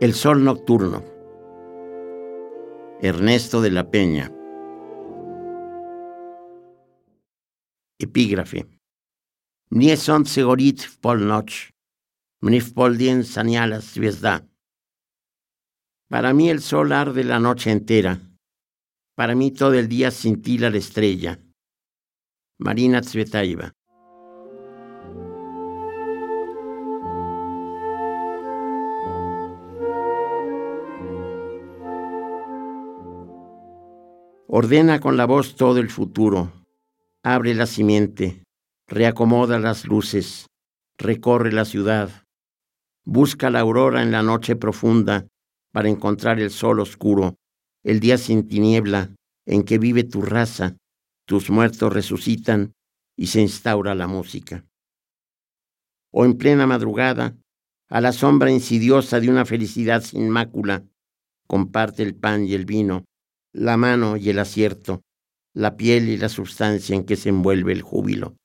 El sol nocturno. Ernesto de la Peña. Epígrafe. Nie sont segorit w w poldien saniala zwiezda. Para mí el sol arde la noche entera, para mí todo el día cintila la estrella. Marina Tsvetaeva. Ordena con la voz todo el futuro, abre la simiente, reacomoda las luces, recorre la ciudad, busca la aurora en la noche profunda para encontrar el sol oscuro, el día sin tiniebla en que vive tu raza, tus muertos resucitan y se instaura la música. O en plena madrugada, a la sombra insidiosa de una felicidad sin mácula, comparte el pan y el vino, la mano y el acierto, la piel y la sustancia en que se envuelve el júbilo.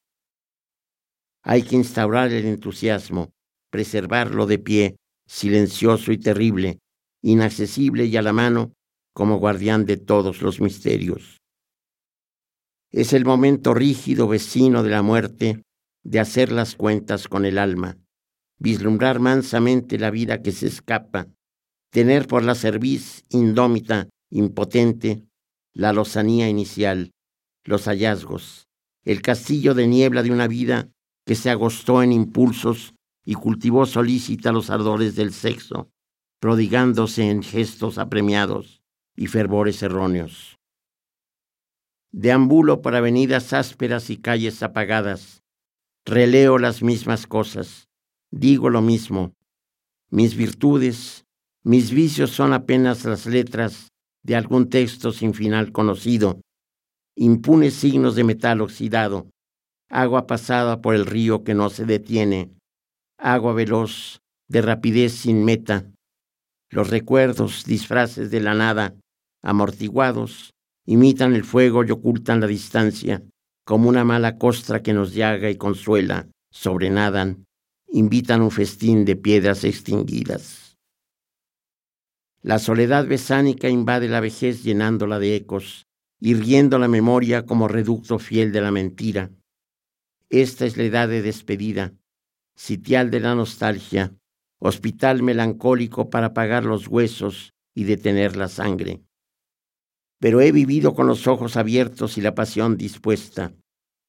Hay que instaurar el entusiasmo, preservarlo de pie, silencioso y terrible, inaccesible y a la mano, como guardián de todos los misterios. Es el momento rígido vecino de la muerte de hacer las cuentas con el alma, vislumbrar mansamente la vida que se escapa, tener por la cerviz indómita impotente, la lozanía inicial, los hallazgos, el castillo de niebla de una vida que se agostó en impulsos y cultivó solícita los ardores del sexo, prodigándose en gestos apremiados y fervores erróneos. Deambulo por avenidas ásperas y calles apagadas, releo las mismas cosas, digo lo mismo. Mis virtudes, mis vicios son apenas las letras de algún texto sin final conocido, impunes signos de metal oxidado, agua pasada por el río que no se detiene, agua veloz, de rapidez sin meta, los recuerdos, disfraces de la nada, amortiguados, imitan el fuego y ocultan la distancia, como una mala costra que nos llaga y consuela, sobrenadan, invitan un festín de piedras extinguidas. La soledad besánica invade la vejez llenándola de ecos, irguiendo la memoria como reducto fiel de la mentira. Esta es la edad de despedida, sitial de la nostalgia, hospital melancólico para apagar los huesos y detener la sangre. Pero he vivido con los ojos abiertos y la pasión dispuesta.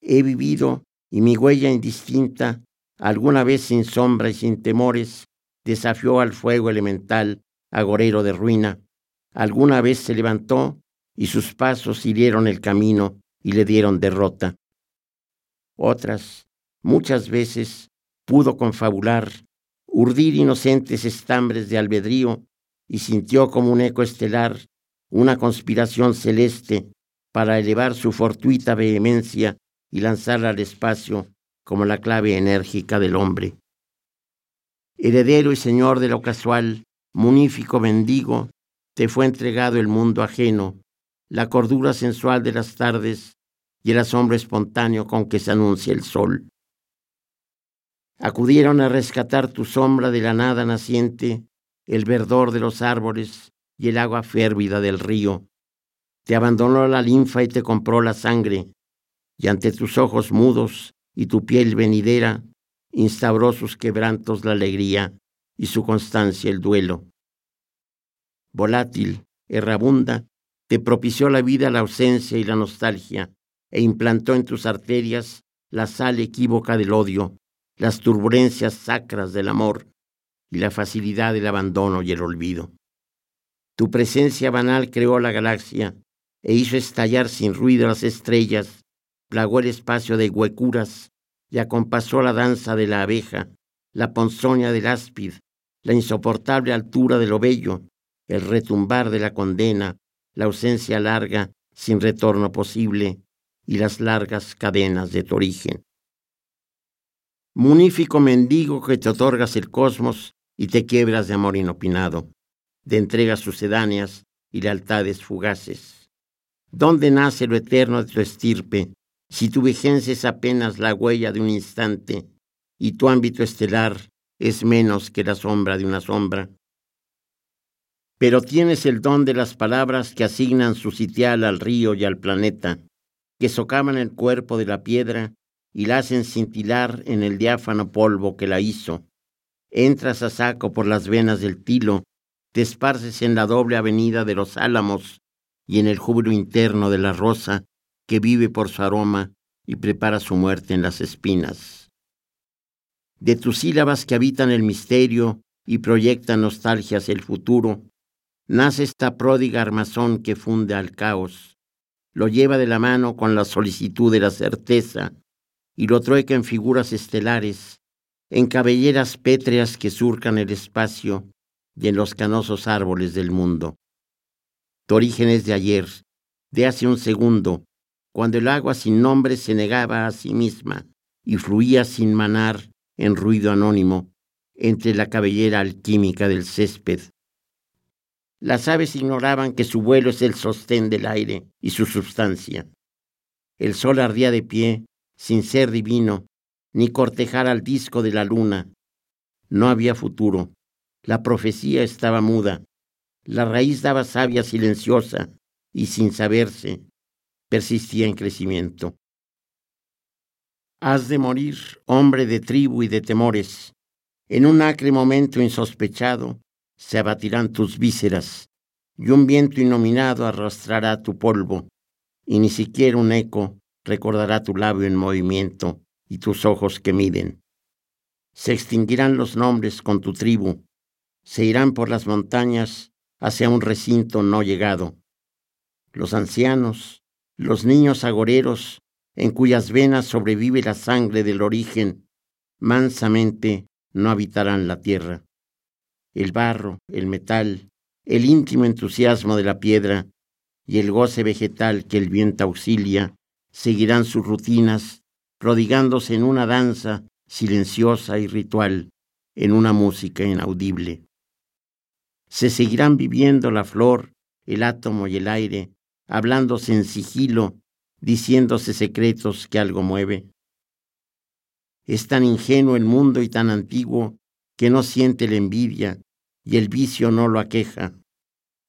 He vivido y mi huella indistinta, alguna vez sin sombra y sin temores, desafió al fuego elemental agorero de ruina, alguna vez se levantó y sus pasos hirieron el camino y le dieron derrota. Otras, muchas veces, pudo confabular, urdir inocentes estambres de albedrío y sintió como un eco estelar una conspiración celeste para elevar su fortuita vehemencia y lanzarla al espacio como la clave enérgica del hombre. Heredero y señor de lo casual, munífico mendigo, te fue entregado el mundo ajeno, la cordura sensual de las tardes y el asombro espontáneo con que se anuncia el sol. Acudieron a rescatar tu sombra de la nada naciente, el verdor de los árboles y el agua férvida del río. Te abandonó la linfa y te compró la sangre, y ante tus ojos mudos y tu piel venidera instauró sus quebrantos la alegría y su constancia el duelo. Volátil, errabunda, te propició la vida la ausencia y la nostalgia, e implantó en tus arterias la sal equívoca del odio, las turbulencias sacras del amor y la facilidad del abandono y el olvido. Tu presencia banal creó la galaxia e hizo estallar sin ruido las estrellas, plagó el espacio de huecuras y acompasó la danza de la abeja, la ponzoña del áspid, la insoportable altura de lo bello, el retumbar de la condena, la ausencia larga sin retorno posible y las largas cadenas de tu origen. Munífico mendigo que te otorgas el cosmos y te quiebras de amor inopinado, de entregas sucedáneas y lealtades fugaces. ¿Dónde nace lo eterno de tu estirpe si tu vigencia es apenas la huella de un instante y tu ámbito estelar es menos que la sombra de una sombra. pero tienes el don de las palabras que asignan su sitial al río y al planeta, que socavan el cuerpo de la piedra y la hacen cintilar en el diáfano polvo que la hizo. Entras a saco por las venas del tilo, te esparces en la doble avenida de los álamos y en el júbilo interno de la rosa que vive por su aroma y prepara su muerte en las espinas. De tus sílabas que habitan el misterio y proyectan nostalgias el futuro, nace esta pródiga armazón que funde al caos, lo lleva de la mano con la solicitud de la certeza y lo trueca en figuras estelares, en cabelleras pétreas que surcan el espacio y en los canosos árboles del mundo. Tu origen es de ayer, de hace un segundo, cuando el agua sin nombre se negaba a sí misma y fluía sin manar en ruido anónimo entre la cabellera alquímica del césped las aves ignoraban que su vuelo es el sostén del aire y su sustancia. El sol ardía de pie, sin ser divino, ni cortejar al disco de la luna. No había futuro. La profecía estaba muda. La raíz daba savia silenciosa y sin saberse, persistía en crecimiento. Has de morir, hombre de tribu y de temores. En un acre momento insospechado, se abatirán tus vísceras, y un viento inominado arrastrará tu polvo, y ni siquiera un eco recordará tu labio en movimiento y tus ojos que miden. Se extinguirán los nombres con tu tribu, se irán por las montañas hacia un recinto no llegado. Los ancianos, los niños agoreros, en cuyas venas sobrevive la sangre del origen, mansamente no habitarán la tierra el barro, el metal, el íntimo entusiasmo de la piedra y el goce vegetal que el viento auxilia, seguirán sus rutinas, prodigándose en una danza silenciosa y ritual, en una música inaudible. Se seguirán viviendo la flor, el átomo y el aire, hablándose en sigilo, diciéndose secretos que algo mueve. Es tan ingenuo el mundo y tan antiguo que no siente la envidia, y el vicio no lo aqueja.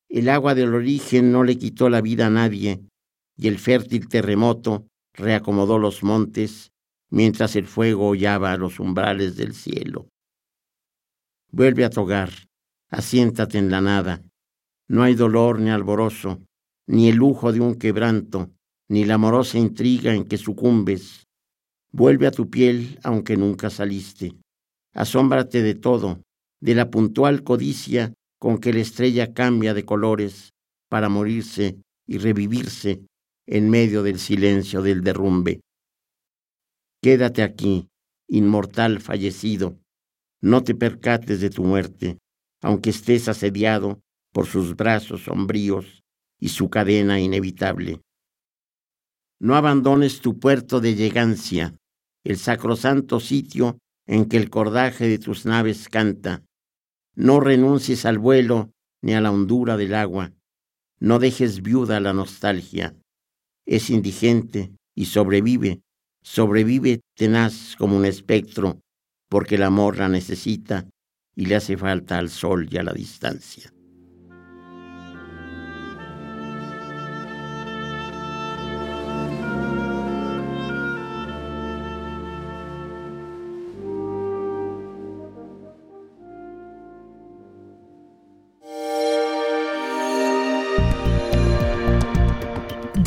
El agua del origen no le quitó la vida a nadie, y el fértil terremoto reacomodó los montes, mientras el fuego hollaba a los umbrales del cielo. Vuelve a tu hogar, asiéntate en la nada. No hay dolor ni alborozo, ni el lujo de un quebranto, ni la amorosa intriga en que sucumbes. Vuelve a tu piel aunque nunca saliste. Asómbrate de todo, de la puntual codicia con que la estrella cambia de colores para morirse y revivirse en medio del silencio del derrumbe. Quédate aquí, inmortal fallecido, no te percates de tu muerte, aunque estés asediado por sus brazos sombríos y su cadena inevitable. No abandones tu puerto de llegancia, el sacrosanto sitio en que el cordaje de tus naves canta, no renuncies al vuelo ni a la hondura del agua. No dejes viuda la nostalgia. Es indigente y sobrevive. Sobrevive tenaz como un espectro, porque el amor la necesita y le hace falta al sol y a la distancia.